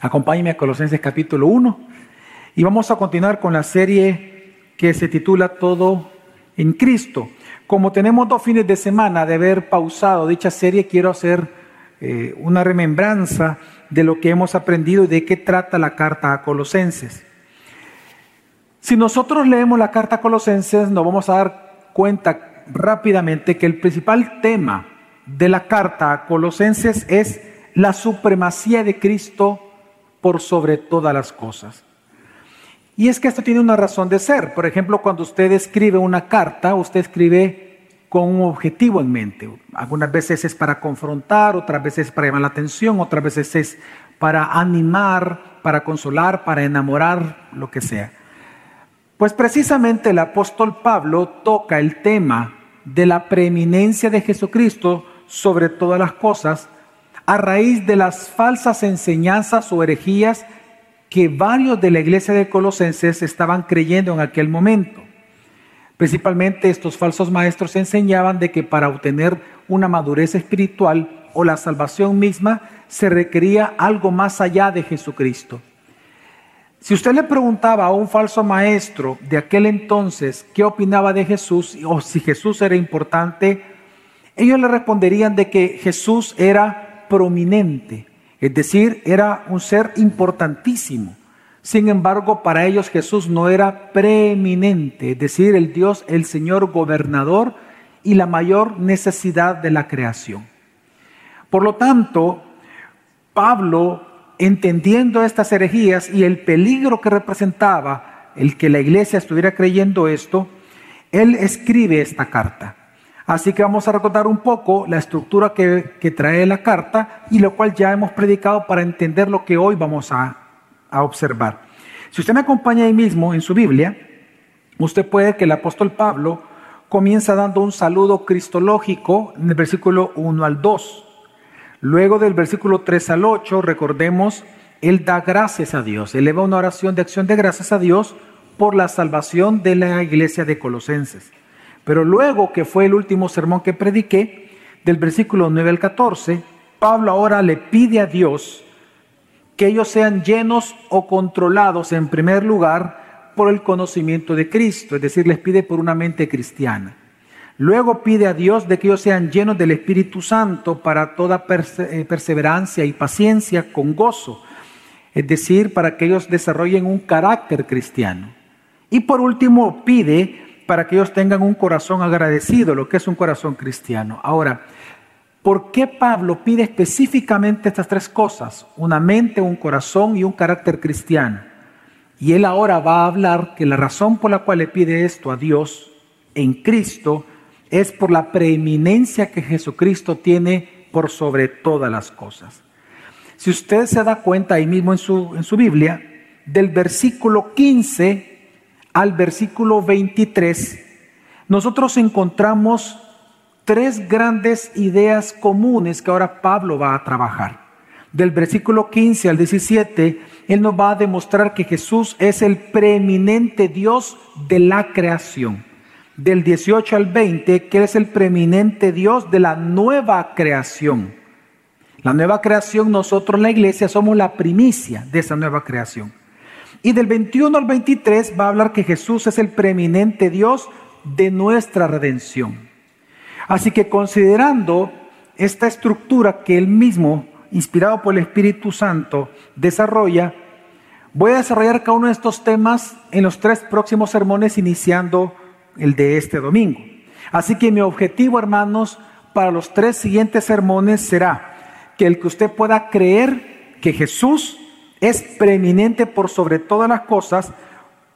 Acompáñenme a Colosenses capítulo 1 y vamos a continuar con la serie que se titula Todo en Cristo. Como tenemos dos fines de semana de haber pausado dicha serie, quiero hacer eh, una remembranza de lo que hemos aprendido y de qué trata la carta a Colosenses. Si nosotros leemos la carta a Colosenses, nos vamos a dar cuenta rápidamente que el principal tema de la carta a Colosenses es la supremacía de Cristo sobre todas las cosas. Y es que esto tiene una razón de ser. Por ejemplo, cuando usted escribe una carta, usted escribe con un objetivo en mente. Algunas veces es para confrontar, otras veces es para llamar la atención, otras veces es para animar, para consolar, para enamorar, lo que sea. Pues precisamente el apóstol Pablo toca el tema de la preeminencia de Jesucristo sobre todas las cosas a raíz de las falsas enseñanzas o herejías que varios de la iglesia de Colosenses estaban creyendo en aquel momento. Principalmente estos falsos maestros enseñaban de que para obtener una madurez espiritual o la salvación misma se requería algo más allá de Jesucristo. Si usted le preguntaba a un falso maestro de aquel entonces qué opinaba de Jesús o si Jesús era importante, ellos le responderían de que Jesús era prominente, es decir, era un ser importantísimo. Sin embargo, para ellos Jesús no era preeminente, es decir, el Dios, el Señor gobernador y la mayor necesidad de la creación. Por lo tanto, Pablo, entendiendo estas herejías y el peligro que representaba el que la iglesia estuviera creyendo esto, él escribe esta carta. Así que vamos a recordar un poco la estructura que, trae la carta y lo cual ya hemos predicado para entender lo que hoy vamos a, observar. Si usted me acompaña ahí mismo en su Biblia, usted puede que el apóstol Pablo comienza dando un saludo cristológico en el versículo 1 al 2. Luego del versículo 3 al 8, recordemos, él da gracias a Dios, eleva una oración de acción de gracias a Dios por la salvación de la iglesia de Colosenses. Pero luego que fue el último sermón que prediqué, del versículo 9 al 14, Pablo ahora le pide a Dios que ellos sean llenos o controlados en primer lugar por el conocimiento de Cristo, es decir, les pide por una mente cristiana. Luego pide a Dios de que ellos sean llenos del Espíritu Santo para toda eh, perseverancia y paciencia con gozo, es decir, para que ellos desarrollen un carácter cristiano. Y por último pide para que ellos tengan un corazón agradecido, lo que es un corazón cristiano. Ahora, ¿por qué Pablo pide específicamente estas tres cosas? Una mente, un corazón y un carácter cristiano. Y él ahora va a hablar que la razón por la cual le pide esto a Dios en Cristo es por la preeminencia que Jesucristo tiene por sobre todas las cosas. Si usted se da cuenta ahí mismo en su, en su Biblia, del versículo 15 al versículo 23, nosotros encontramos tres grandes ideas comunes que ahora Pablo va a trabajar. Del versículo 15 al 17, él nos va a demostrar que Jesús es el preeminente Dios de la creación. Del 18 al 20, que es el preeminente Dios de la nueva creación. La nueva creación, nosotros la iglesia somos la primicia de esa nueva creación. Y del 21 al 23 va a hablar que Jesús es el preeminente Dios de nuestra redención. Así que considerando esta estructura que él mismo, inspirado por el Espíritu Santo, desarrolla, voy a desarrollar cada uno de estos temas en los tres próximos sermones, iniciando el de este domingo. Así que mi objetivo, hermanos, para los tres siguientes sermones será que el que usted pueda creer que Jesús es preeminente por sobre todas las cosas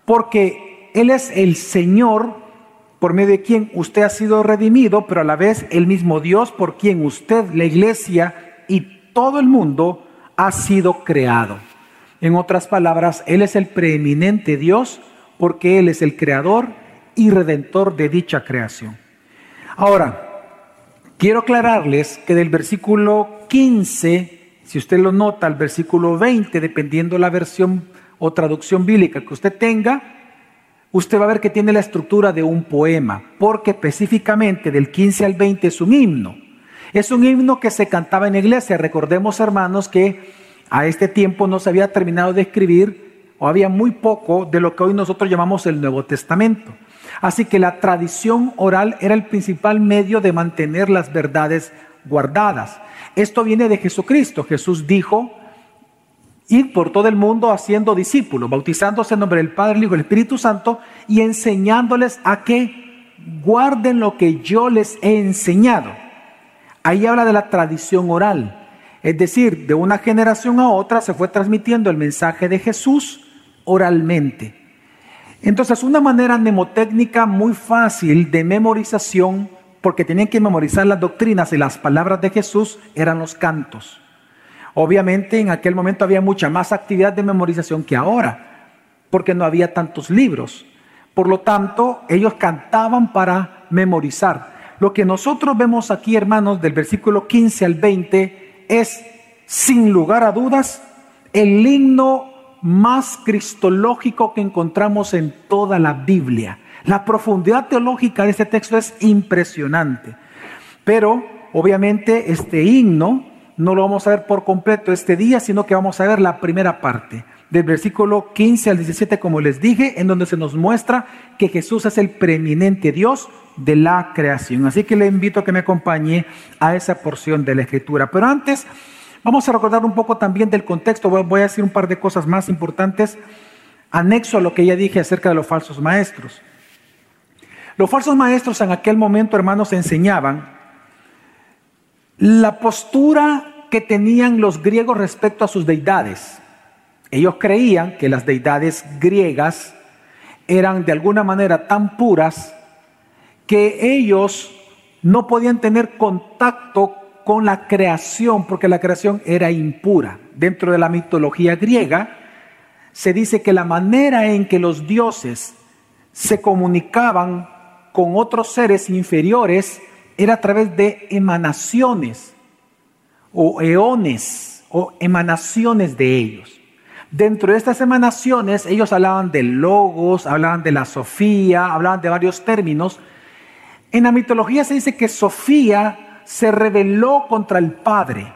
porque Él es el Señor por medio de quien usted ha sido redimido, pero a la vez el mismo Dios por quien usted, la iglesia y todo el mundo ha sido creado. En otras palabras, Él es el preeminente Dios porque Él es el creador y redentor de dicha creación. Ahora, quiero aclararles que del versículo 15 si usted lo nota al versículo 20, dependiendo la versión o traducción bíblica que usted tenga, usted va a ver que tiene la estructura de un poema, porque específicamente del 15 al 20 es un himno. Es un himno que se cantaba en iglesia. Recordemos, hermanos, que A este tiempo no se había terminado de escribir o había muy poco de lo que hoy nosotros llamamos el Nuevo Testamento. Así que la tradición oral era el principal medio de mantener las verdades guardadas. Esto viene de Jesucristo. Jesús dijo, id por todo el mundo haciendo discípulos, bautizándose en nombre del Padre, el Hijo y Espíritu Santo y enseñándoles a que guarden lo que yo les he enseñado. Ahí habla de la tradición oral. Es decir, de una generación a otra se fue transmitiendo el mensaje de Jesús oralmente. Entonces, una manera mnemotécnica muy fácil de memorización, porque tenían que memorizar las doctrinas y las palabras de Jesús, eran los cantos. Obviamente en aquel momento había mucha más actividad de memorización que ahora, porque no había tantos libros. Por lo tanto, ellos cantaban para memorizar. Lo que nosotros vemos aquí, hermanos, del versículo 15 al 20, es, sin lugar a dudas, el himno más cristológico que encontramos en toda la Biblia. La profundidad teológica de este texto es impresionante. Pero, obviamente, este himno no lo vamos a ver por completo este día, sino que vamos a ver la primera parte, del versículo 15 al 17, como les dije, en donde se nos muestra que Jesús es el preeminente Dios de la creación. Así que le invito a que me acompañe a esa porción de la escritura. Pero antes, vamos a recordar un poco también del contexto. Voy a decir un par de cosas más importantes, anexo a lo que ya dije acerca de los falsos maestros. Los falsos maestros en aquel momento, hermanos, enseñaban la postura que tenían los griegos respecto a sus deidades. Ellos creían que las deidades griegas eran de alguna manera tan puras que ellos no podían tener contacto con la creación porque la creación era impura. Dentro de la mitología griega se dice que la manera en que los dioses se comunicaban con otros seres inferiores era a través de emanaciones o eones o emanaciones de ellos. Dentro de estas emanaciones ellos hablaban de logos, hablaban de la Sofía, hablaban de varios términos. En la mitología se dice que Sofía se rebeló contra el Padre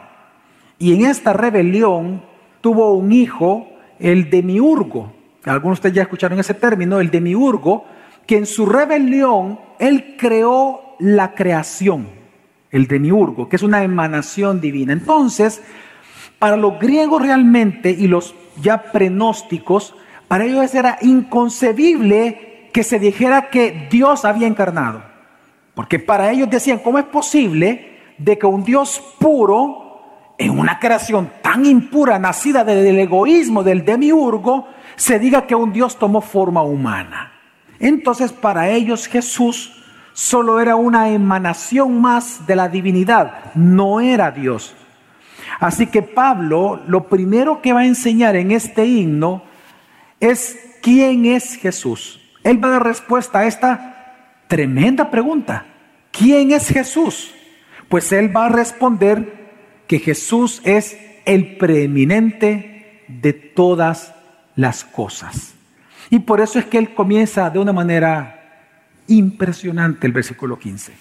y en esta rebelión tuvo un hijo, el demiurgo. Algunos de ustedes ya escucharon ese término, el demiurgo, que en su rebelión él creó la creación, el demiurgo, que es una emanación divina. Entonces, para los griegos realmente y los ya prenósticos, para ellos era inconcebible que se dijera que Dios había encarnado. Porque para ellos decían, ¿cómo es posible de que un Dios puro, en una creación tan impura, nacida del egoísmo del demiurgo, se diga que un Dios tomó forma humana? Entonces para ellos Jesús solo era una emanación más de la divinidad, no era Dios. Así que Pablo lo primero que va a enseñar en este himno es quién es Jesús. Él va a dar respuesta a esta tremenda pregunta. ¿Quién es Jesús? Pues él va a responder que Jesús es el preeminente de todas las cosas. Y por eso es que él comienza de una manera impresionante el versículo 15.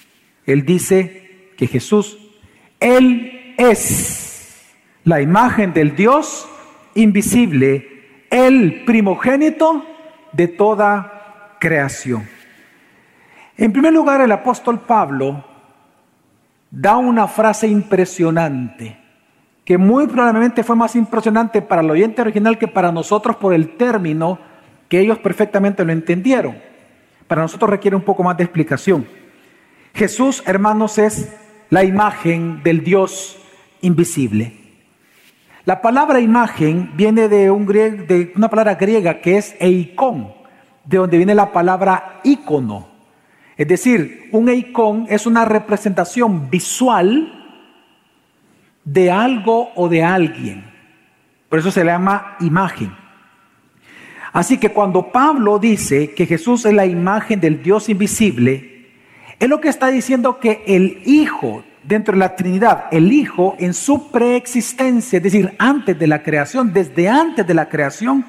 Él dice que Jesús, Él es la imagen del Dios invisible, el primogénito de toda creación. En primer lugar, el apóstol Pablo da una frase impresionante, que muy probablemente fue más impresionante para el oyente original que para nosotros por el término que ellos perfectamente lo entendieron. Para nosotros requiere un poco más de explicación. Jesús, hermanos, es la imagen del Dios invisible. La palabra imagen viene de, un de una palabra griega que es eikon, de donde viene la palabra ícono. Es decir, un eikon es una representación visual de algo o de alguien. Por eso se le llama imagen. Así que cuando Pablo dice que Jesús es la imagen del Dios invisible, es lo que está diciendo que el Hijo dentro de la Trinidad, el Hijo en su preexistencia, es decir, antes de la creación, desde antes de la creación,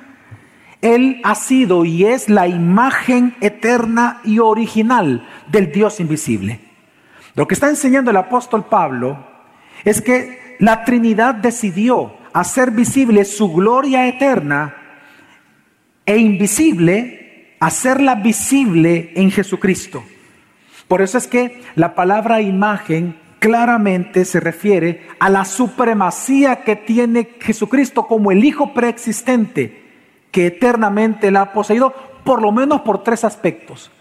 Él ha sido y es la imagen eterna y original del Dios invisible. Lo que está enseñando el apóstol Pablo es que la Trinidad decidió hacer visible su gloria eterna e invisible, hacerla visible en Jesucristo. Por eso es que la palabra imagen claramente se refiere a la supremacía que tiene Jesucristo como el Hijo preexistente que eternamente la ha poseído, por lo menos por tres aspectos.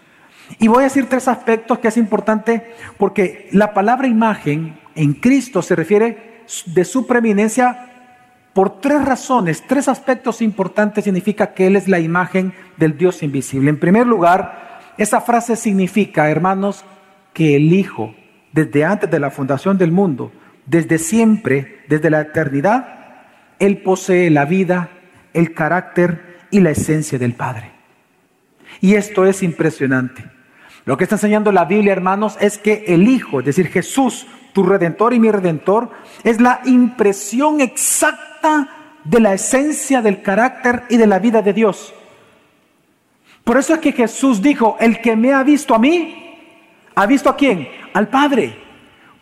Y voy a decir tres aspectos que es importante porque la palabra imagen en Cristo se refiere de su preeminencia por tres razones, tres aspectos importantes significa que Él es la imagen del Dios invisible. En primer lugar, esa frase significa, hermanos, que el Hijo, desde antes de la fundación del mundo, desde siempre, desde la eternidad, Él posee la vida, el carácter y la esencia del Padre. Y esto es impresionante. Lo que está enseñando la Biblia, hermanos, es que el Hijo, es decir, Jesús, tu redentor y mi redentor, es la impresión exacta de la esencia del carácter y de la vida de Dios. Por eso es que Jesús dijo, el que me ha visto a mí, ¿Ha visto a quién? Al Padre.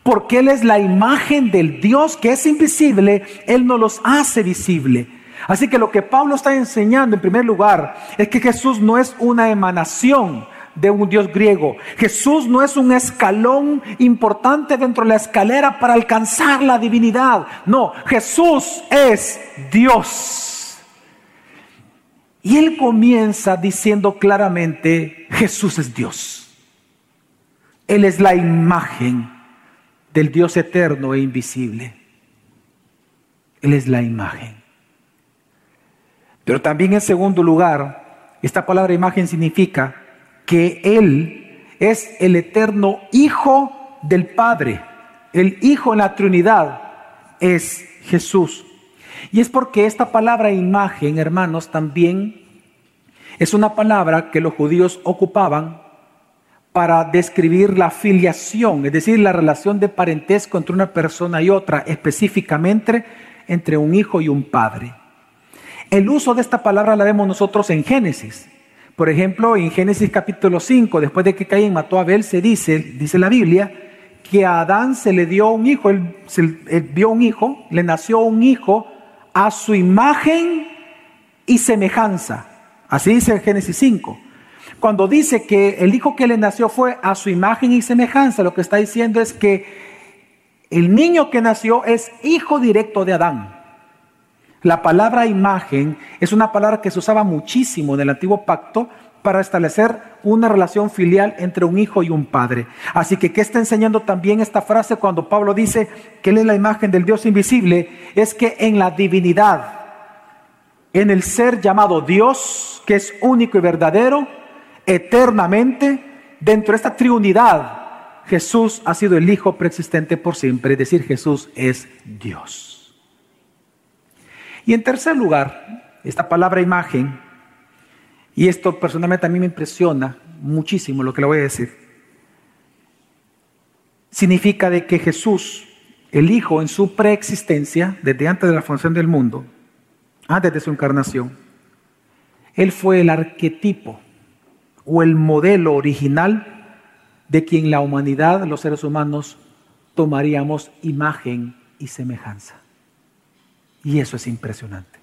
Porque Él es la imagen del Dios que es invisible, Él no los hace visible. Así que lo que Pablo está enseñando en primer lugar es que Jesús no es una emanación de un Dios griego. Jesús no es un escalón importante dentro de la escalera para alcanzar la divinidad. No, Jesús es Dios. Y él comienza diciendo claramente, Jesús es Dios. Él es la imagen del Dios eterno e invisible. Él es la imagen. Pero también en segundo lugar, esta palabra imagen significa que Él es el eterno Hijo del Padre. El Hijo en la Trinidad es Jesús. Y es porque esta palabra imagen, hermanos, también es una palabra que los judíos ocupaban para describir la filiación, es decir, la relación de parentesco entre una persona y otra, específicamente entre un hijo y un padre. El uso de esta palabra la vemos nosotros en Génesis. Por ejemplo, en Génesis capítulo 5, después de que Caín mató a Abel, se dice, dice la Biblia, que a Adán se le dio un hijo, él, él vio un hijo, le nació un hijo a su imagen y semejanza. Así dice en Génesis 5. Cuando dice que el hijo que le nació fue a su imagen y semejanza, lo que está diciendo es que el niño que nació es hijo directo de Adán. La palabra imagen es una palabra que se usaba muchísimo en el antiguo pacto para establecer una relación filial entre un hijo y un padre. Así que, ¿qué está enseñando también esta frase cuando Pablo dice que Él es la imagen del Dios invisible? Es que en la divinidad, en el ser llamado Dios, que es único y verdadero, eternamente dentro de esta triunidad. Jesús ha sido el Hijo preexistente por siempre, es decir, Jesús es Dios. Y en tercer lugar, esta palabra imagen, y esto personalmente a mí me impresiona muchísimo lo que le voy a decir, significa de que Jesús, el Hijo en su preexistencia, desde antes de la fundación del mundo, antes de su encarnación, Él fue el arquetipo o el modelo original de quien la humanidad, los seres humanos, tomaríamos imagen y semejanza. Y eso es impresionante.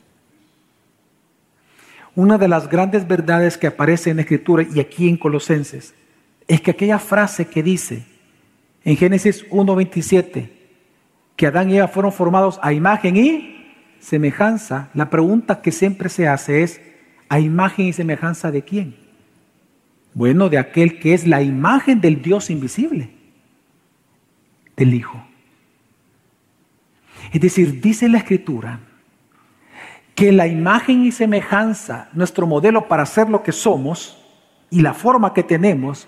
Una de las grandes verdades que aparece en la Escritura y aquí en Colosenses es que aquella frase que dice en Génesis 1.27 que Adán y Eva fueron formados a imagen y semejanza, la pregunta que siempre se hace es, ¿a imagen y semejanza de quién? Bueno, de aquel que es la imagen del Dios invisible, del Hijo. Es decir, dice la Escritura que la imagen y semejanza, nuestro modelo para ser lo que somos y la forma que tenemos,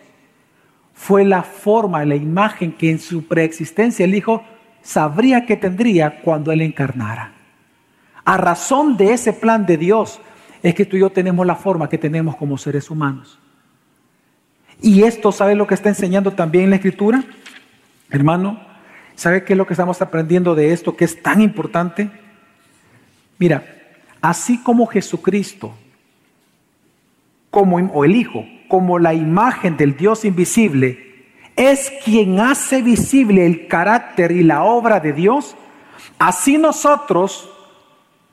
fue la forma, la imagen que en su preexistencia el Hijo sabría que tendría cuando Él encarnara. A razón de ese plan de Dios es que tú y yo tenemos la forma que tenemos como seres humanos. Y esto, ¿sabe lo que está enseñando también la Escritura? Hermano, ¿sabe qué es lo que estamos aprendiendo de esto que es tan importante? Mira, así como Jesucristo, como, o el Hijo, como la imagen del Dios invisible, es quien hace visible el carácter y la obra de Dios, así nosotros,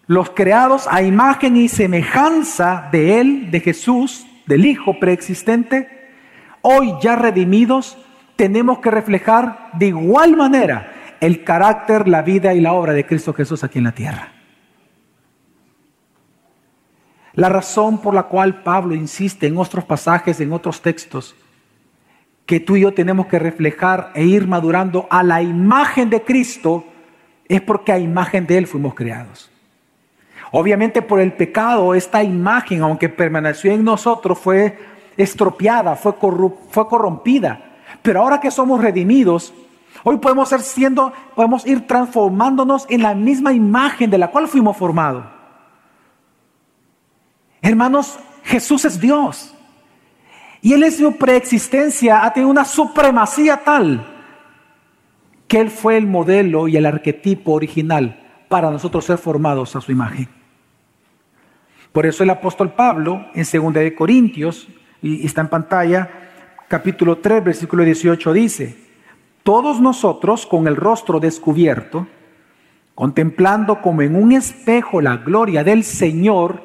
los creados a imagen y semejanza de Él, de Jesús, del Hijo preexistente, hoy ya redimidos, tenemos que reflejar de igual manera el carácter, la vida y la obra de Cristo Jesús aquí en la tierra. La razón por la cual Pablo insiste en otros pasajes, en otros textos, que tú y yo tenemos que reflejar e ir madurando a la imagen de Cristo, es porque a imagen de Él fuimos creados. Obviamente por el pecado, esta imagen, aunque permaneció en nosotros, fue estropeada, fue, corrompida. Pero ahora que somos redimidos, hoy podemos ser siendo, podemos ir transformándonos en la misma imagen de la cual fuimos formados. Hermanos, Jesús es Dios. Y Él en su preexistencia ha tenido una supremacía tal que Él fue el modelo y el arquetipo original para nosotros ser formados a su imagen. Por eso el apóstol Pablo en 2 de Corintios, y está en pantalla, capítulo 3, versículo 18 dice, todos nosotros con el rostro descubierto, contemplando como en un espejo la gloria del Señor,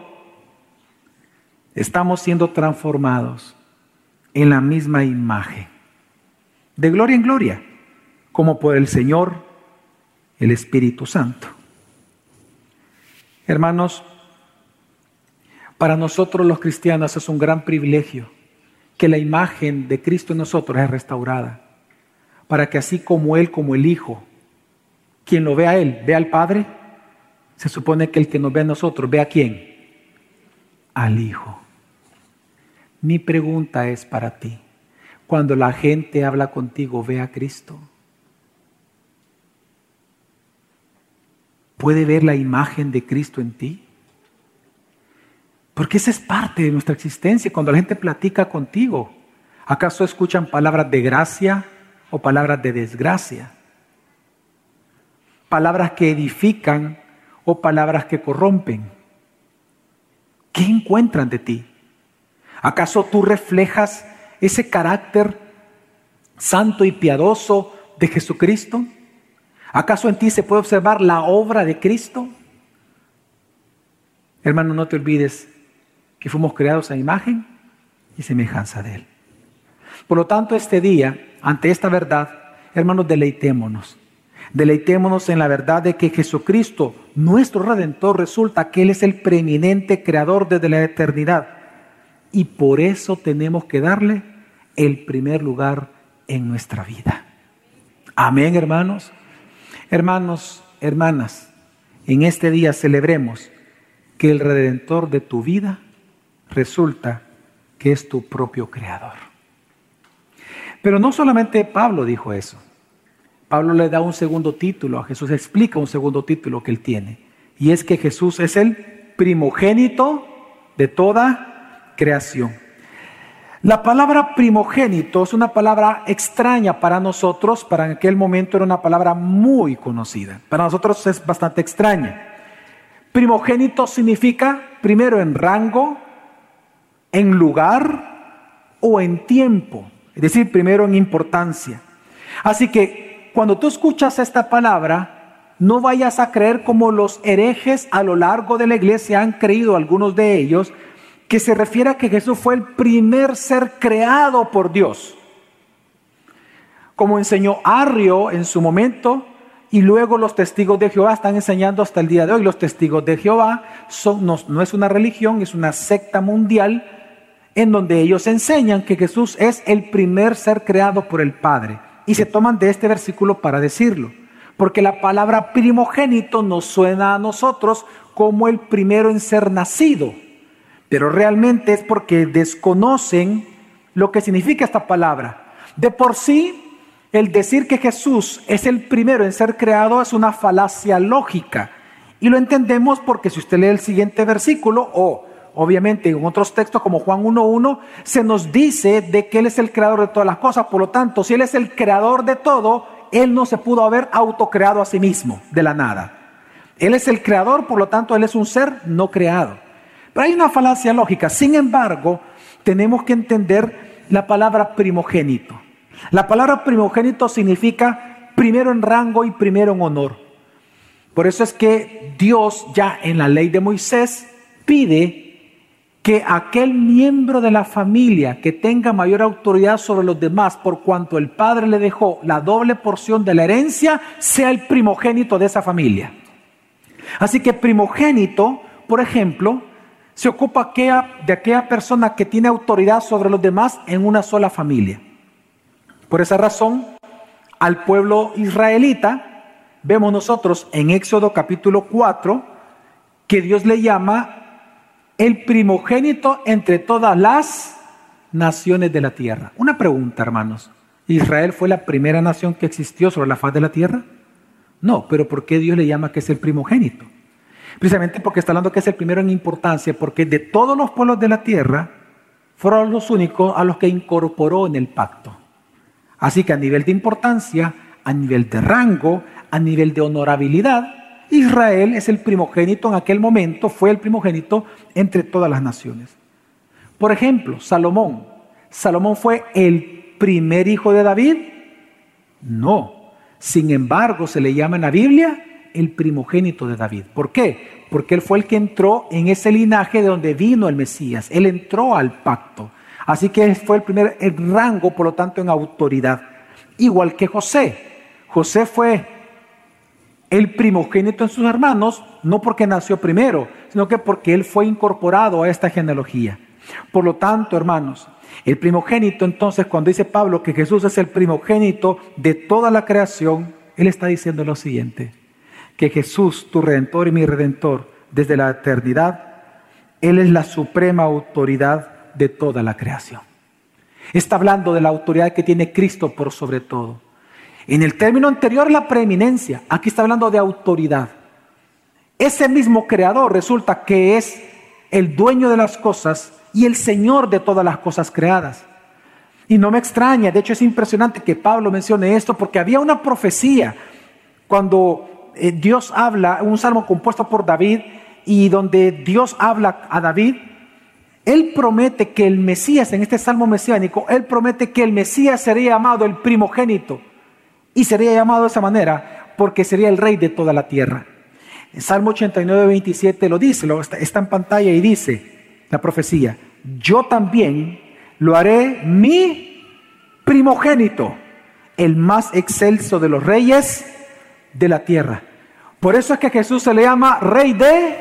estamos siendo transformados en la misma imagen, de gloria en gloria, como por el Señor, el Espíritu Santo. Hermanos, para nosotros los cristianos es un gran privilegio que la imagen de Cristo en nosotros es restaurada, para que así como Él, como el Hijo, quien lo ve a Él, ve al Padre, se supone que el que nos ve a nosotros, ve a quién? Al Hijo. Mi pregunta es para ti. Cuando la gente habla contigo, ve a Cristo. ¿Puede ver la imagen de Cristo en ti? Porque esa es parte de nuestra existencia. Cuando la gente platica contigo, ¿acaso escuchan palabras de gracia o palabras de desgracia? Palabras que edifican o palabras que corrompen. ¿Qué encuentran de ti? ¿Acaso tú reflejas ese carácter santo y piadoso de Jesucristo? ¿Acaso en ti se puede observar la obra de Cristo? Hermano, no te olvides que fuimos creados a imagen y semejanza de Él. Por lo tanto, este día, ante esta verdad, hermanos, deleitémonos. Deleitémonos en la verdad de que Jesucristo, nuestro Redentor, resulta que Él es el preeminente creador desde la eternidad y por eso tenemos que darle el primer lugar en nuestra vida. Amén, hermanos. Hermanos, hermanas, en este día celebremos que el redentor de tu vida resulta que es tu propio creador. Pero no solamente Pablo dijo eso. Pablo le da un segundo título a Jesús, explica un segundo título que él tiene. Y es que Jesús es el primogénito de toda creación. La palabra primogénito es una palabra extraña para nosotros, para aquel momento era una palabra muy conocida. Para nosotros es bastante extraña. Primogénito significa primero en rango, en lugar o en tiempo, es decir, primero en importancia. Así que cuando tú escuchas esta palabra, no vayas a creer como los herejes a lo largo de la iglesia han creído algunos de ellos, que se refiere a que Jesús fue el primer ser creado por Dios. Como enseñó Arrio en su momento, y luego los testigos de Jehová están enseñando hasta el día de hoy. Los testigos de Jehová son, no, no es una religión, es una secta mundial en donde ellos enseñan que Jesús es el primer ser creado por el Padre. Y se toman de este versículo para decirlo. Porque la palabra primogénito nos suena a nosotros como el primero en ser nacido pero realmente es porque desconocen lo que significa esta palabra. De por sí, el decir que Jesús es el primero en ser creado es una falacia lógica. Y lo entendemos porque si usted lee el siguiente versículo, o obviamente en otros textos como Juan 1.1, se nos dice de que Él es el creador de todas las cosas. Por lo tanto, si Él es el creador de todo, Él no se pudo haber autocreado a sí mismo de la nada. Él es el creador, por lo tanto, Él es un ser no creado. Pero hay una falacia lógica. Sin embargo, tenemos que entender la palabra primogénito. La palabra primogénito significa primero en rango y primero en honor. Por eso es que Dios ya en la ley de Moisés pide que aquel miembro de la familia que tenga mayor autoridad sobre los demás por cuanto el padre le dejó la doble porción de la herencia, sea el primogénito de esa familia. Así que primogénito, por ejemplo, se ocupa de aquella persona que tiene autoridad sobre los demás en una sola familia. Por esa razón, al pueblo israelita, vemos nosotros en Éxodo capítulo 4 que Dios le llama el primogénito entre todas las naciones de la tierra. Una pregunta, hermanos. ¿Israel fue la primera nación que existió sobre la faz de la tierra? No, pero ¿por qué Dios le llama que es el primogénito? Precisamente porque está hablando que es el primero en importancia, porque de todos los pueblos de la tierra fueron los únicos a los que incorporó en el pacto. Así que a nivel de importancia, a nivel de rango, a nivel de honorabilidad, Israel es el primogénito en aquel momento, fue el primogénito entre todas las naciones. Por ejemplo, Salomón. ¿Salomón fue el primer hijo de David? No. Sin embargo, se le llama en la Biblia el primogénito de David. ¿Por qué? Porque él fue el que entró en ese linaje de donde vino el Mesías. Él entró al pacto. Así que fue el primer en rango, por lo tanto, en autoridad. Igual que José. José fue el primogénito en sus hermanos, no porque nació primero, sino que porque él fue incorporado a esta genealogía. Por lo tanto, hermanos, el primogénito, entonces, cuando dice Pablo que Jesús es el primogénito de toda la creación, él está diciendo lo siguiente, que Jesús, tu redentor y mi redentor, desde la eternidad, Él es la suprema autoridad de toda la creación. Está hablando de la autoridad que tiene Cristo por sobre todo. En el término anterior la preeminencia, aquí está hablando de autoridad. Ese mismo creador resulta que es el dueño de las cosas y el Señor de todas las cosas creadas. Y no me extraña, de hecho es impresionante que Pablo mencione esto porque había una profecía cuando eh, Dios habla, un salmo compuesto por David y donde Dios habla a David, él promete que el Mesías, en este salmo mesiánico, él promete que el Mesías sería llamado el primogénito. Y sería llamado de esa manera porque sería el rey de toda la tierra. En Salmo 89, 27 lo dice, lo, está, está en pantalla y dice la profecía, yo también lo haré mi primogénito, el más excelso de los reyes de la tierra. Por eso es que Jesús se le llama rey de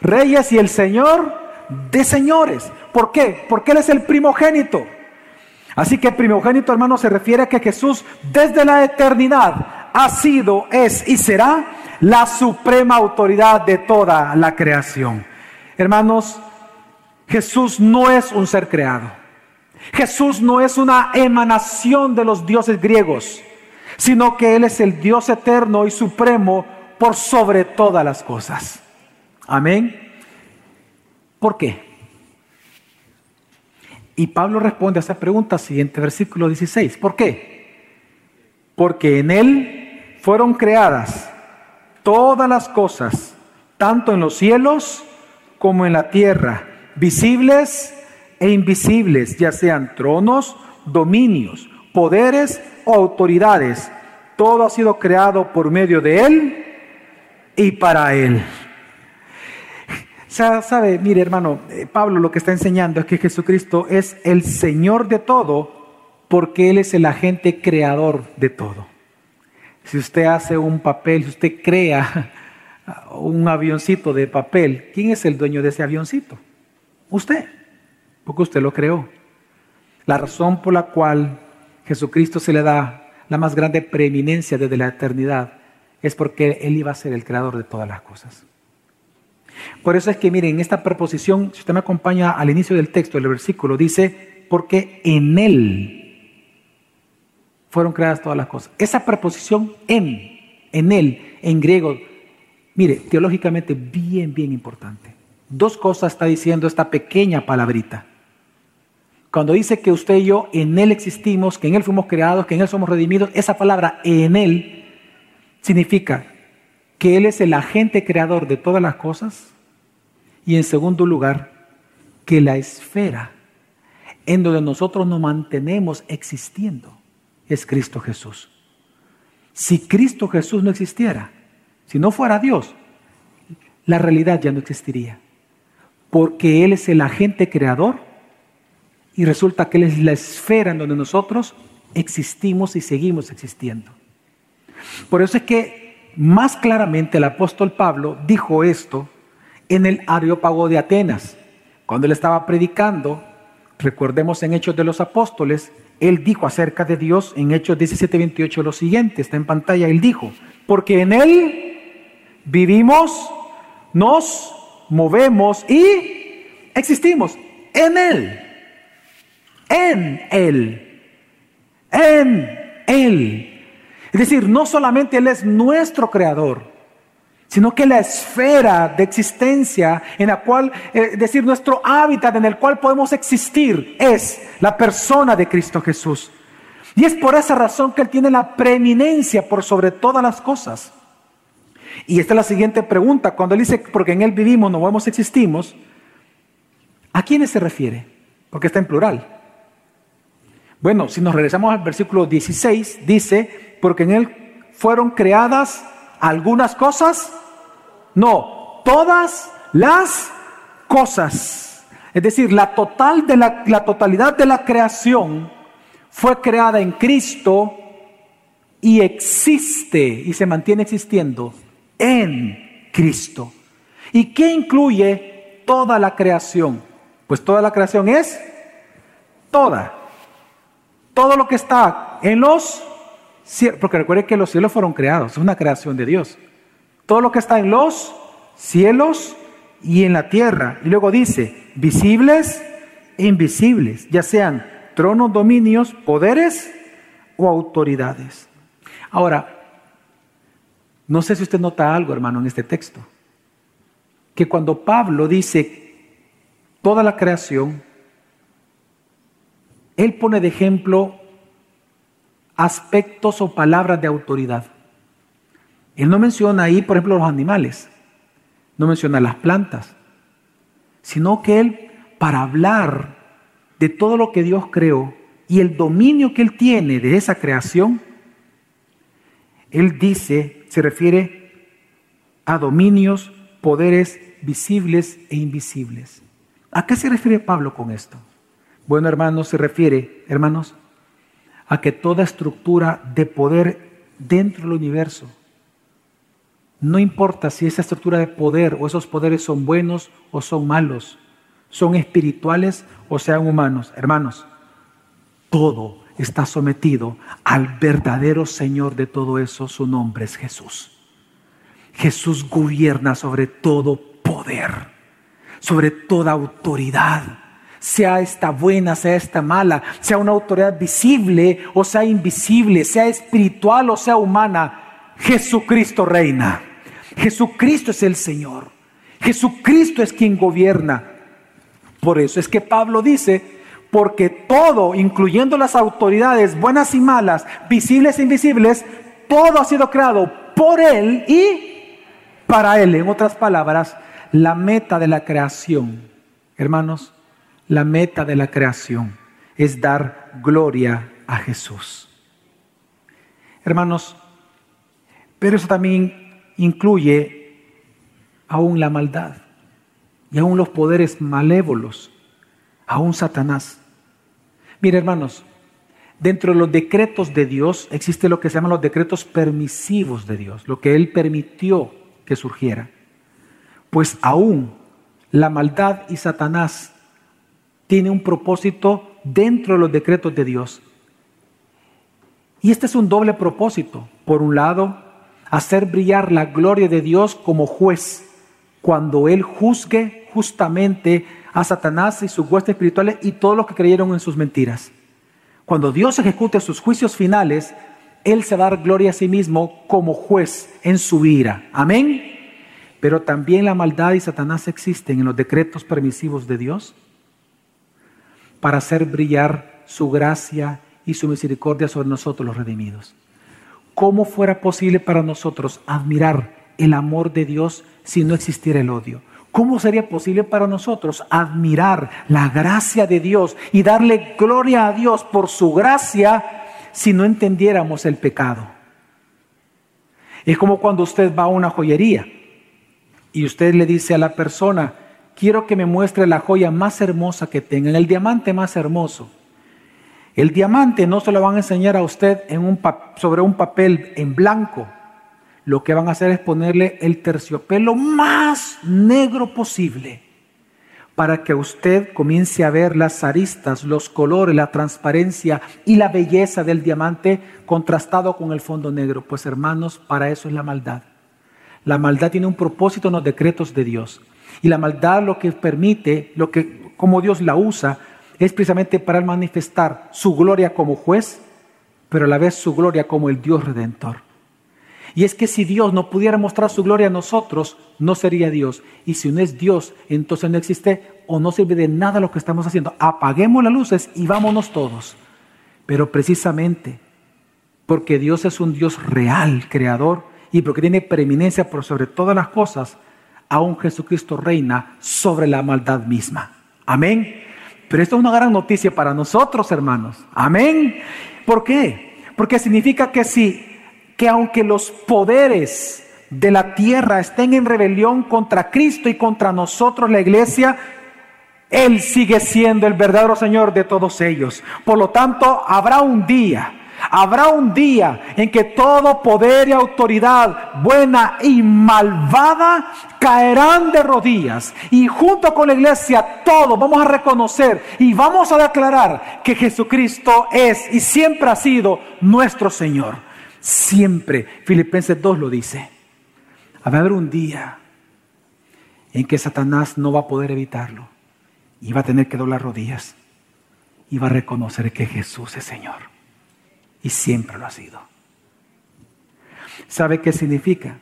reyes y el Señor de señores. ¿Por qué? Porque Él es el primogénito. Así que primogénito, hermano, se refiere a que Jesús desde la eternidad ha sido, es y será la suprema autoridad de toda la creación. Hermanos, Jesús no es un ser creado. Jesús no es una emanación de los dioses griegos, sino que Él es el Dios eterno y supremo por sobre todas las cosas. Amén. ¿Por qué? Y Pablo responde a esa pregunta siguiente, versículo 16. ¿Por qué? Porque en Él fueron creadas todas las cosas, tanto en los cielos como en la tierra, visibles e invisibles, ya sean tronos, dominios, poderes o autoridades. Todo ha sido creado por medio de Él y para Él. Sabe, mire hermano, eh, Pablo lo que está enseñando es que Jesucristo es el Señor de todo porque Él es el agente creador de todo. Si usted hace un papel, si usted crea un avioncito de papel, ¿quién es el dueño de ese avioncito? Usted, porque usted lo creó. La razón por la cual Jesucristo se le da la más grande preeminencia desde la eternidad es porque Él iba a ser el creador de todas las cosas. Por eso es que miren, esta preposición, si usted me acompaña al inicio del texto, el versículo dice, porque en Él fueron creadas todas las cosas. Esa preposición en, en Él, en griego, mire, teológicamente bien, bien importante. Dos cosas está diciendo esta pequeña palabrita. Cuando dice que usted y yo en Él existimos, que en Él fuimos creados, que en Él somos redimidos, esa palabra en Él significa que Él es el agente creador de todas las cosas y en segundo lugar, que la esfera en donde nosotros nos mantenemos existiendo es Cristo Jesús. Si Cristo Jesús no existiera, Si no fuera Dios, la realidad ya no existiría. Porque Él es el agente creador y resulta que Él es la esfera en donde nosotros existimos y seguimos existiendo. Por eso es que más claramente el apóstol Pablo dijo esto en el Areópago de Atenas. Cuando él estaba predicando, recordemos en Hechos de los Apóstoles, él dijo acerca de Dios en Hechos 17:28 lo siguiente, está en pantalla, él dijo, porque en Él vivimos, nos movemos y existimos. En Él, en Él, en Él. Es decir, no solamente Él es nuestro creador, sino que la esfera de existencia en la cual, eh, es decir, nuestro hábitat en el cual podemos existir es la persona de Cristo Jesús. Y es por esa razón que Él tiene la preeminencia por sobre todas las cosas. Y esta es la siguiente pregunta. Cuando Él dice, porque en Él vivimos, no vemos, existimos, ¿a quiénes se refiere? Porque está en plural. Bueno, si nos regresamos al versículo 16, dice, porque en Él fueron creadas algunas cosas, no, todas las cosas. Es decir, la, total de la, totalidad de la creación fue creada en Cristo y existe y se mantiene existiendo en Cristo. ¿Y qué incluye toda la creación? Pues toda la creación es toda. Todo lo que está en los porque recuerde que los cielos fueron creados, es una creación de Dios. Todo lo que está en los cielos y en la tierra. Y luego dice, visibles e invisibles, ya sean tronos, dominios, poderes o autoridades. Ahora, no sé si usted nota algo, hermano, en este texto. Que cuando Pablo dice toda la creación, él pone de ejemplo aspectos o palabras de autoridad. Él no menciona ahí, por ejemplo, los animales, no menciona las plantas, sino que él, para hablar de todo lo que Dios creó y el dominio que Él tiene de esa creación, Él dice, se refiere a dominios, poderes visibles e invisibles. ¿A qué se refiere Pablo con esto? Bueno, hermanos, se refiere, hermanos, a que toda estructura de poder dentro del universo, no importa si esa estructura de poder o esos poderes son buenos o son malos, son espirituales o sean humanos. Hermanos, todo está sometido al verdadero Señor de todo eso. Su nombre es Jesús. Jesús gobierna sobre todo poder, sobre toda autoridad sea esta buena, sea esta mala, sea una autoridad visible o sea invisible, sea espiritual o sea humana, Jesucristo reina. Jesucristo es el Señor. Jesucristo es quien gobierna. Por eso es que Pablo dice, porque todo, incluyendo las autoridades buenas y malas, visibles e invisibles, todo ha sido creado por Él y para Él. En otras palabras, la meta de la creación, hermanos, la meta de la creación es dar gloria a Jesús. Hermanos, pero eso también incluye aún la maldad y aún los poderes malévolos, aún Satanás. Mire, hermanos, dentro de los decretos de Dios existe lo que se llaman los decretos permisivos de Dios, lo que Él permitió que surgiera. Pues aún la maldad y Satanás tiene un propósito dentro de los decretos de Dios. Y este es un doble propósito. Por un lado, hacer brillar la gloria de Dios como juez cuando Él juzgue justamente a Satanás y sus huestes espirituales y todos los que creyeron en sus mentiras. Cuando Dios ejecute sus juicios finales, Él se va a dar gloria a sí mismo como juez en su ira. Amén. Pero también la maldad y Satanás existen en los decretos permisivos de Dios para hacer brillar su gracia y su misericordia sobre nosotros los redimidos. ¿Cómo fuera posible para nosotros admirar el amor de Dios si no existiera el odio? ¿Cómo sería posible para nosotros admirar la gracia de Dios y darle gloria a Dios por su gracia si no entendiéramos el pecado? Es como cuando usted va a una joyería y usted le dice a la persona, quiero que me muestre la joya más hermosa que tengan, el diamante más hermoso. El diamante no se lo van a enseñar a usted sobre un papel en blanco. Lo que van a hacer es ponerle el terciopelo más negro posible para que usted comience a ver las aristas, los colores, la transparencia y la belleza del diamante contrastado con el fondo negro. Pues hermanos, para eso es la maldad. La maldad tiene un propósito en los decretos de Dios. Y la maldad lo que permite, lo que como Dios la usa, es precisamente para manifestar su gloria como juez, pero a la vez su gloria como el Dios redentor. Y es que si Dios no pudiera mostrar su gloria a nosotros, no sería Dios. Y si no es Dios, entonces no existe o no sirve de nada lo que estamos haciendo. Apaguemos las luces y vámonos todos. Pero precisamente porque Dios es un Dios real, creador, y porque tiene preeminencia por sobre todas las cosas, aún Jesucristo reina sobre la maldad misma. Amén. Pero esto es una gran noticia para nosotros, hermanos. Amén. ¿Por qué? Porque significa que si que aunque los poderes de la tierra estén en rebelión contra Cristo y contra nosotros, la iglesia, Él sigue siendo el verdadero Señor de todos ellos. Por lo tanto, habrá un día, habrá un día en que todo poder y autoridad buena y malvada caerán de rodillas. Y junto con la iglesia, todos vamos a reconocer y vamos a declarar que Jesucristo es y siempre ha sido nuestro Señor. Siempre, Filipenses 2 lo dice. Haber un día en que Satanás no va a poder evitarlo y va a tener que doblar rodillas y va a reconocer que Jesús es Señor. Y siempre lo ha sido. ¿Sabe qué significa?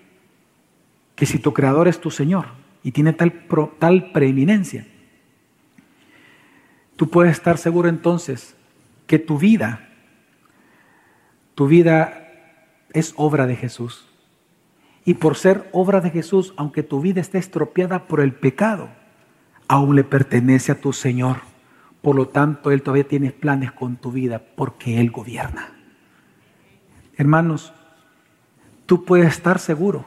Que si tu creador es tu Señor y tiene tal, tal preeminencia, tú puedes estar seguro entonces que tu vida, tu vida es obra de Jesús. Y por ser obra de Jesús, aunque tu vida esté estropeada por el pecado, aún le pertenece a tu Señor. Por lo tanto, Él todavía tiene planes con tu vida porque Él gobierna. Hermanos, tú puedes estar seguro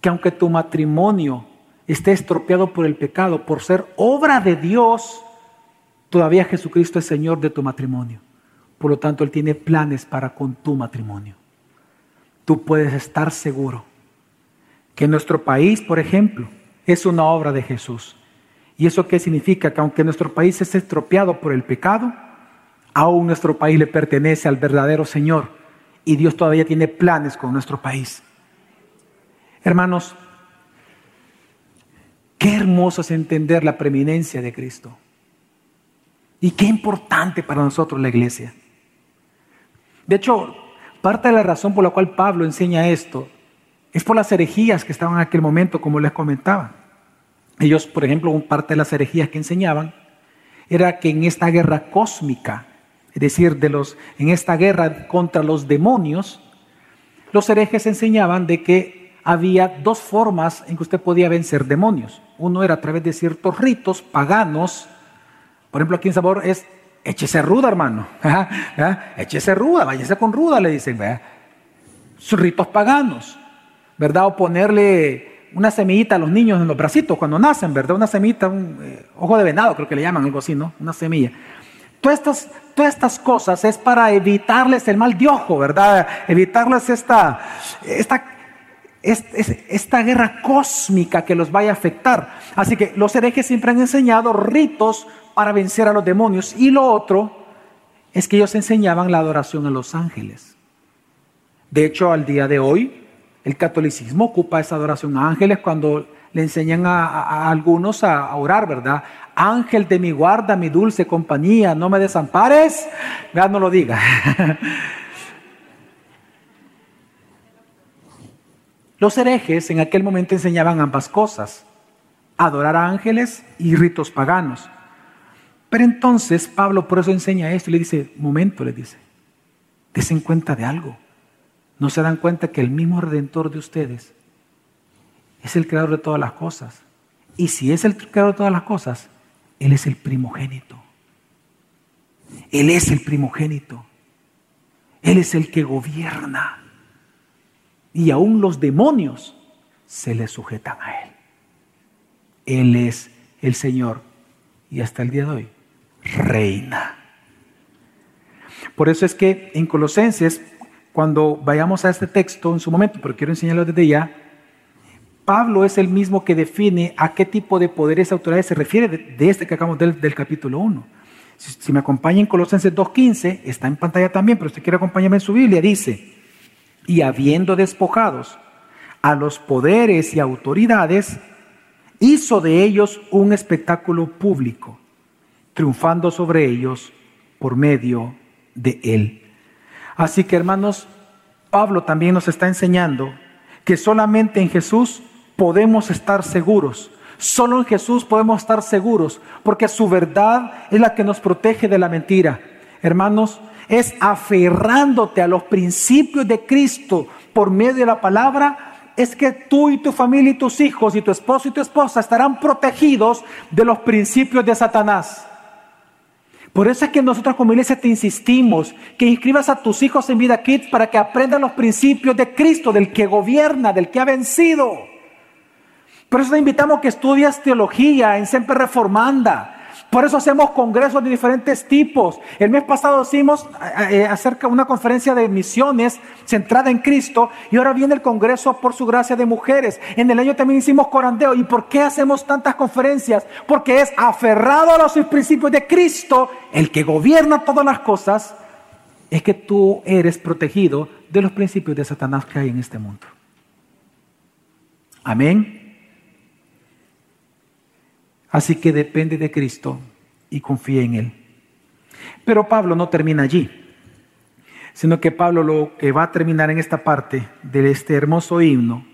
que aunque tu matrimonio esté estropeado por el pecado, por ser obra de Dios, todavía Jesucristo es Señor de tu matrimonio. Por lo tanto, Él tiene planes para con tu matrimonio tú puedes estar seguro que nuestro país, por ejemplo, es una obra de Jesús. ¿Y eso qué significa? Que aunque nuestro país esté estropeado por el pecado, aún nuestro país le pertenece al verdadero Señor y Dios todavía tiene planes con nuestro país. Hermanos, qué hermoso es entender la preeminencia de Cristo. Y qué importante para nosotros la iglesia. De hecho, Parte de la razón por la cual Pablo enseña esto es por las herejías que estaban en aquel momento, como les comentaba. Ellos, por ejemplo, parte de las herejías que enseñaban era que en esta guerra cósmica, es decir, de los, en esta guerra contra los demonios, los herejes enseñaban de que había dos formas en que usted podía vencer demonios. Uno era a través de ciertos ritos paganos. Por ejemplo, aquí en Sabor es échese ruda, hermano. Échese ruda, váyase con ruda, le dicen. Sus ritos paganos, ¿verdad? O ponerle una semillita a los niños en los bracitos cuando nacen, ¿verdad? Una semillita, un eh, ojo de venado, creo que le llaman algo así, ¿no? Una semilla. Todas estas, cosas es para evitarles el mal de ojo, ¿verdad? Evitarles esta, esta, esta guerra cósmica que los vaya a afectar. Así que los herejes siempre han enseñado ritos para vencer a los demonios. Y lo otro es que ellos enseñaban la adoración a los ángeles. De hecho, al día de hoy, el catolicismo ocupa esa adoración a ángeles cuando le enseñan a, algunos a, orar, ¿verdad? Ángel de mi guarda, mi dulce compañía, no me desampares. Vean, no lo diga. Los herejes en aquel momento enseñaban ambas cosas, adorar a ángeles y ritos paganos. Pero entonces Pablo por eso enseña esto y le dice, momento, le dice, desen cuenta de algo. No se dan cuenta que el mismo redentor de ustedes es el creador de todas las cosas. Y si es el creador de todas las cosas, Él es el primogénito. Él es el primogénito. Él es el que gobierna. y aún los demonios se le sujetan a Él. Él es el Señor y hasta el día de hoy reina. Por eso es que en Colosenses, cuando vayamos a este texto en su momento, pero quiero enseñarlo desde ya, Pablo es el mismo que define a qué tipo de poderes y autoridades se refiere de, este que acabamos del, del capítulo 1. Si, me acompaña en Colosenses 2.15, está en pantalla también, pero si quiere acompañarme en su Biblia, dice, y habiendo despojados a los poderes y autoridades, hizo de ellos un espectáculo público, triunfando sobre ellos por medio de él. Así que hermanos, Pablo también nos está enseñando que solamente en Jesús podemos estar seguros. Solo en Jesús podemos estar seguros, porque su verdad es la que nos protege de la mentira. Hermanos, es aferrándote a los principios de Cristo por medio de la palabra es que tú y tu familia y tus hijos y tu esposo y tu esposa estarán protegidos de los principios de Satanás. Por eso es que nosotros como iglesia te insistimos que inscribas a tus hijos en Vida Kids para que aprendan los principios de Cristo, del que gobierna, del que ha vencido. Por eso te invitamos a que estudias teología en Siempre Reformanda, por eso hacemos congresos de diferentes tipos. El mes pasado hicimos eh, acerca una conferencia de misiones centrada en Cristo y ahora viene el congreso por su gracia de mujeres. En el año también hicimos corandeo. ¿Y por qué hacemos tantas conferencias? Porque es aferrado a los principios de Cristo, el que gobierna todas las cosas, es que tú eres protegido de los principios de Satanás que hay en este mundo. Amén. Así que depende de Cristo y confía en Él. Pero Pablo no termina allí, sino que Pablo lo que va a terminar en esta parte de este hermoso himno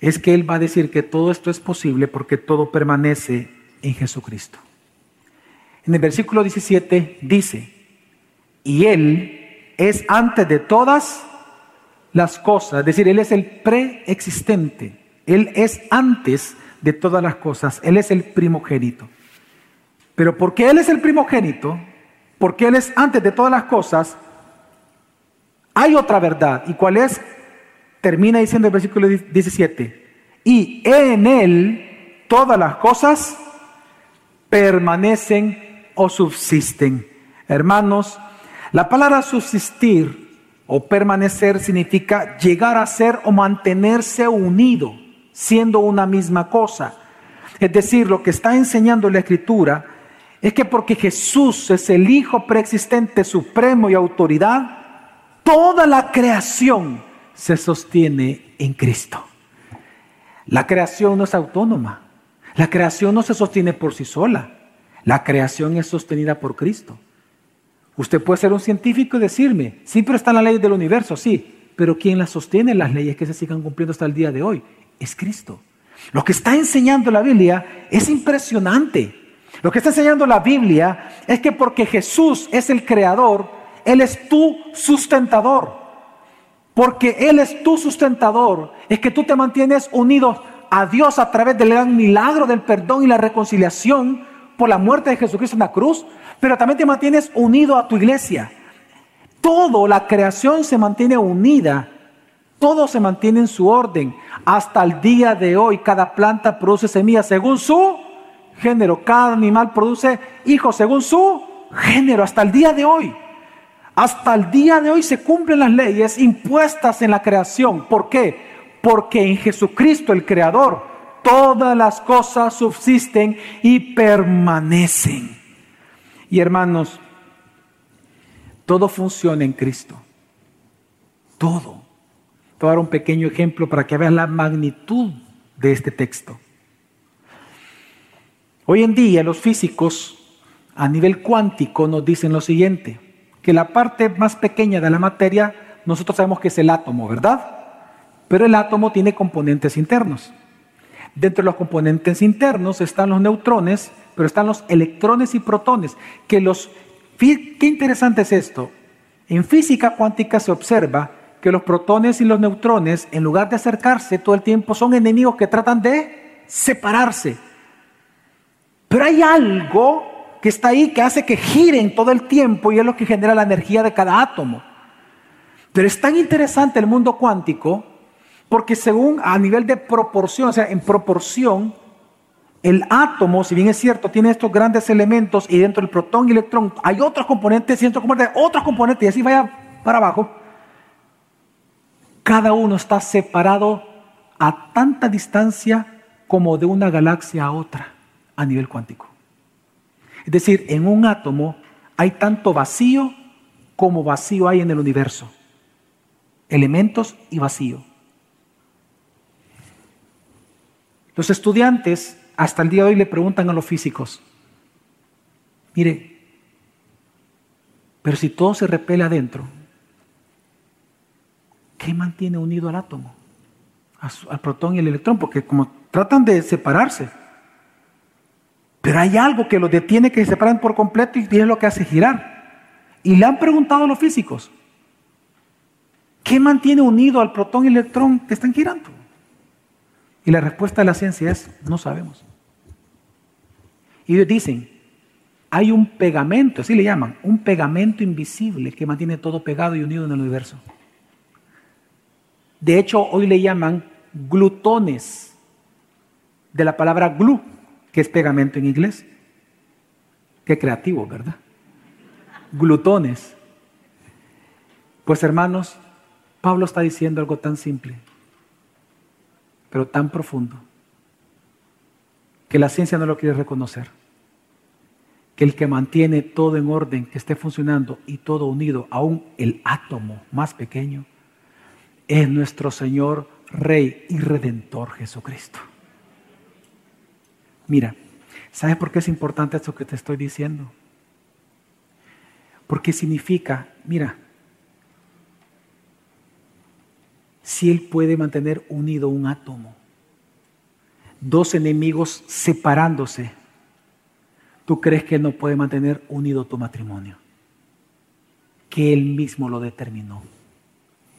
es que Él va a decir que todo esto es posible porque todo permanece en Jesucristo. En el versículo 17 dice, y Él es antes de todas las cosas, es decir, Él es el preexistente, Él es antes de todas las cosas. Él es el primogénito. Pero porque Él es el primogénito, porque Él es antes de todas las cosas, hay otra verdad. ¿Y cuál es? Termina diciendo el versículo 17. Y en Él todas las cosas permanecen o subsisten. Hermanos, la palabra subsistir o permanecer significa llegar a ser o mantenerse unido siendo una misma cosa. Es decir, lo que está enseñando la Escritura es que porque Jesús es el Hijo preexistente, supremo y autoridad, toda la creación se sostiene en Cristo. La creación no es autónoma. La creación no se sostiene por sí sola. La creación es sostenida por Cristo. Usted puede ser un científico y decirme, pero están las leyes del universo, sí, pero ¿quién las sostiene? Las leyes que se sigan cumpliendo hasta el día de hoy es Cristo. Lo que está enseñando la Biblia es impresionante. Lo que está enseñando la Biblia es que porque Jesús es el creador, Él es tu sustentador. Porque Él es tu sustentador, es que tú te mantienes unido a Dios a través del gran milagro del perdón y la reconciliación por la muerte de Jesucristo en la cruz, pero también te mantienes unido a tu iglesia. Todo la creación se mantiene unida todo se mantiene en su orden. Hasta el día de hoy, cada planta produce semillas según su género. Cada animal produce hijos según su género. Hasta el día de hoy. Hasta el día de hoy se cumplen las leyes impuestas en la creación. ¿Por qué? Porque en Jesucristo, el Creador, todas las cosas subsisten y permanecen. Y hermanos, todo funciona en Cristo. Todo. Voy a dar un pequeño ejemplo para que veas la magnitud de este texto. Hoy en día los físicos a nivel cuántico nos dicen lo siguiente, que la parte más pequeña de la materia nosotros sabemos que es el átomo, ¿verdad? Pero el átomo tiene componentes internos. Dentro de los componentes internos están los neutrones, pero están los electrones y protones, que los... Qué interesante es esto. En física cuántica se observa que los protones y los neutrones, en lugar de acercarse todo el tiempo, son enemigos que tratan de separarse. Pero hay algo que está ahí que hace que giren todo el tiempo y es lo que genera la energía de cada átomo. Pero es tan interesante el mundo cuántico porque según a nivel de proporción, o sea, en proporción, el átomo, si bien es cierto, tiene estos grandes elementos y dentro del protón y electrón hay otros componentes y otros componentes, otros componentes y así vaya para abajo, cada uno está separado a tanta distancia como de una galaxia a otra a nivel cuántico. Es decir, en un átomo hay tanto vacío como vacío hay en el universo. Elementos y vacío. Los estudiantes hasta el día de hoy le preguntan a los físicos, mire, pero si todo se repele adentro, ¿qué mantiene unido al átomo? Al protón y el electrón, porque como tratan de separarse, pero hay algo que los detiene que se separan por completo y es lo que hace girar. Y le han preguntado a los físicos, ¿qué mantiene unido al protón y el electrón que están girando? Y la respuesta de la ciencia es, no sabemos. Y ellos dicen, hay un pegamento, así le llaman, un pegamento invisible que mantiene todo pegado y unido en el universo. De hecho, hoy le llaman glutones, de la palabra glue, que es pegamento en inglés. Qué creativo, ¿verdad? Glutones. Pues hermanos, Pablo está diciendo algo tan simple pero tan profundo, que la ciencia no lo quiere reconocer. Que el que mantiene todo en orden, que esté funcionando y todo unido, aún el átomo más pequeño, es nuestro Señor, Rey y Redentor Jesucristo. Mira, ¿sabes por qué es importante esto que te estoy diciendo? Porque significa, mira, si Él puede mantener unido un átomo? Dos enemigos separándose. ¿Tú crees que Él no puede mantener unido tu matrimonio? Que Él mismo lo determinó.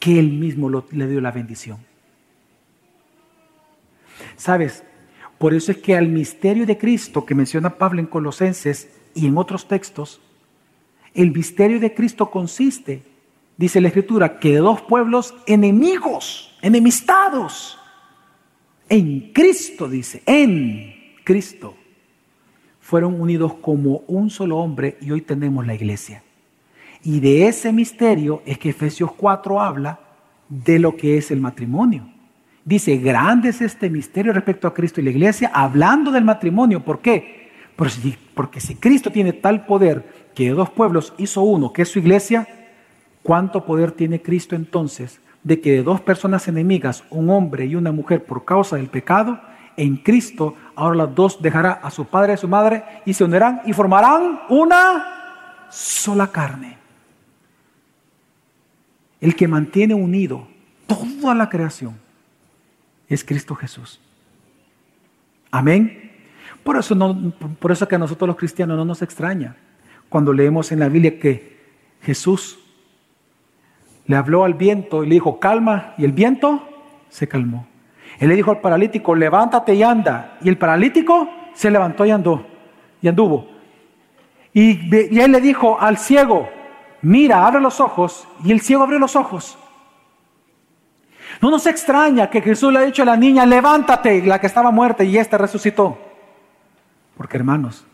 Que Él mismo le dio la bendición. ¿Sabes? Por eso es que al misterio de Cristo que menciona Pablo en Colosenses y en otros textos, el misterio de Cristo consiste dice la Escritura, que dos pueblos enemigos, enemistados, en Cristo, dice, en Cristo, fueron unidos como un solo hombre y hoy tenemos la iglesia. Y de ese misterio es que Efesios 4 habla de lo que es el matrimonio. Dice, grande es este misterio respecto a Cristo y la iglesia, hablando del matrimonio. ¿Por qué? Porque si, porque si Cristo tiene tal poder que de dos pueblos hizo uno, que es su iglesia, ¿Cuánto poder tiene Cristo entonces de que de dos personas enemigas, un hombre y una mujer por causa del pecado, en Cristo ahora las dos dejará a su padre y a su madre y se unirán y formarán una sola carne? El que mantiene unido toda la creación es Cristo Jesús. Amén. Por eso, no, por eso que a nosotros los cristianos no nos extraña cuando leemos en la Biblia que Jesús le habló al viento y le dijo, calma, y el viento se calmó. Él le dijo al paralítico, levántate y anda. Y el paralítico se levantó y andó, y anduvo. Y, y él le dijo al ciego, mira, abre los ojos, y el ciego abrió los ojos. No nos extraña que Jesús le haya dicho a la niña, levántate, la que estaba muerta, y ésta resucitó. Porque hermanos,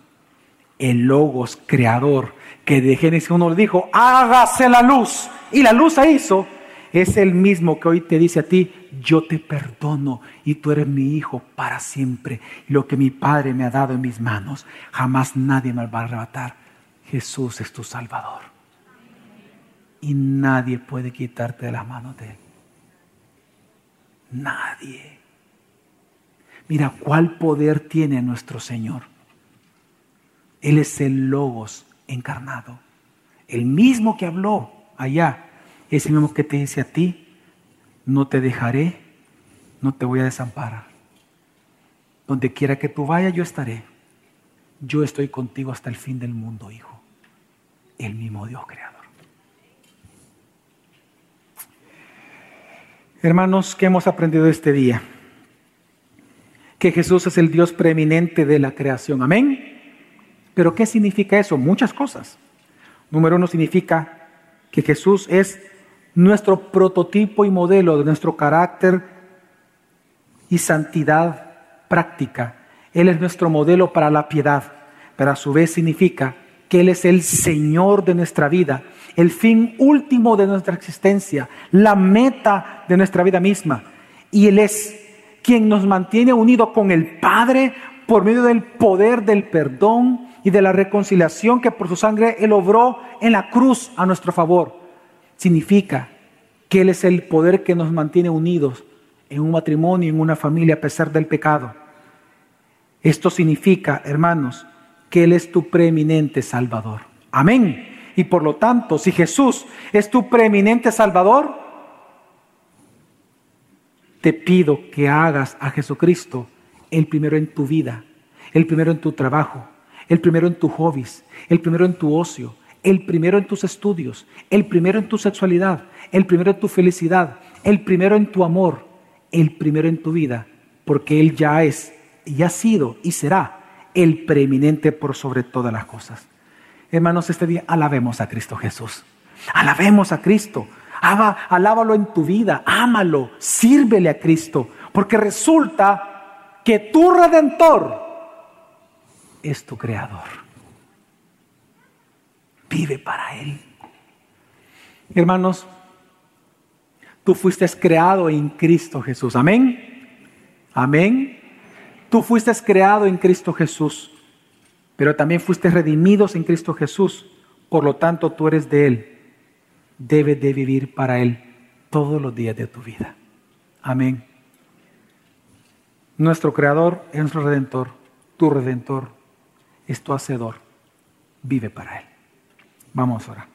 el Logos creador que de Génesis 1 le dijo, hágase la luz. Y la luz se hizo. Es el mismo que hoy te dice a ti, yo te perdono y tú eres mi hijo para siempre. Lo que mi Padre me ha dado en mis manos, jamás nadie me va a arrebatar. Jesús es tu Salvador. Y nadie puede quitarte de las manos de Él. Nadie. Mira cuál poder tiene nuestro Señor. Él es el Logos encarnado. El mismo que habló allá, es el mismo que te dice a ti, no te dejaré, no te voy a desamparar. Donde quiera que tú vayas, yo estaré. Yo estoy contigo hasta el fin del mundo, hijo. El mismo Dios creador. Hermanos, ¿qué hemos aprendido este día? Que Jesús es el Dios preeminente de la creación. Amén. Pero ¿qué significa eso? Muchas cosas. Número uno significa que Jesús es nuestro prototipo y modelo de nuestro carácter y santidad práctica. Él es nuestro modelo para la piedad, pero a su vez significa que Él es el Señor de nuestra vida, el fin último de nuestra existencia, la meta de nuestra vida misma. Y Él es quien nos mantiene unidos con el Padre por medio del poder del perdón y de la reconciliación que por su sangre Él obró en la cruz a nuestro favor. Significa que Él es el poder que nos mantiene unidos en un matrimonio, en una familia, a pesar del pecado. Esto significa, hermanos, que Él es tu preeminente Salvador. Amén. Y por lo tanto, si Jesús es tu preeminente Salvador, te pido que hagas a Jesucristo el primero en tu vida, el primero en tu trabajo, el primero en tus hobbies, el primero en tu ocio, el primero en tus estudios, el primero en tu sexualidad, el primero en tu felicidad, el primero en tu amor, el primero en tu vida, porque Él ya es y ha sido y será el preeminente por sobre todas las cosas. Hermanos, este día alabemos a Cristo Jesús. Alabemos a Cristo. alábalo en tu vida, ámalo, sírvele a Cristo, porque resulta que tu redentor es tu creador. Vive para Él. Hermanos, tú fuiste creado en Cristo Jesús. Amén. Amén. Tú fuiste creado en Cristo Jesús, pero también fuiste redimidos en Cristo Jesús. Por lo tanto, tú eres de Él. Debes de vivir para Él todos los días de tu vida. Amén. Nuestro Creador es nuestro Redentor. Tu Redentor es tu Hacedor. Vive para Él. Vamos ahora.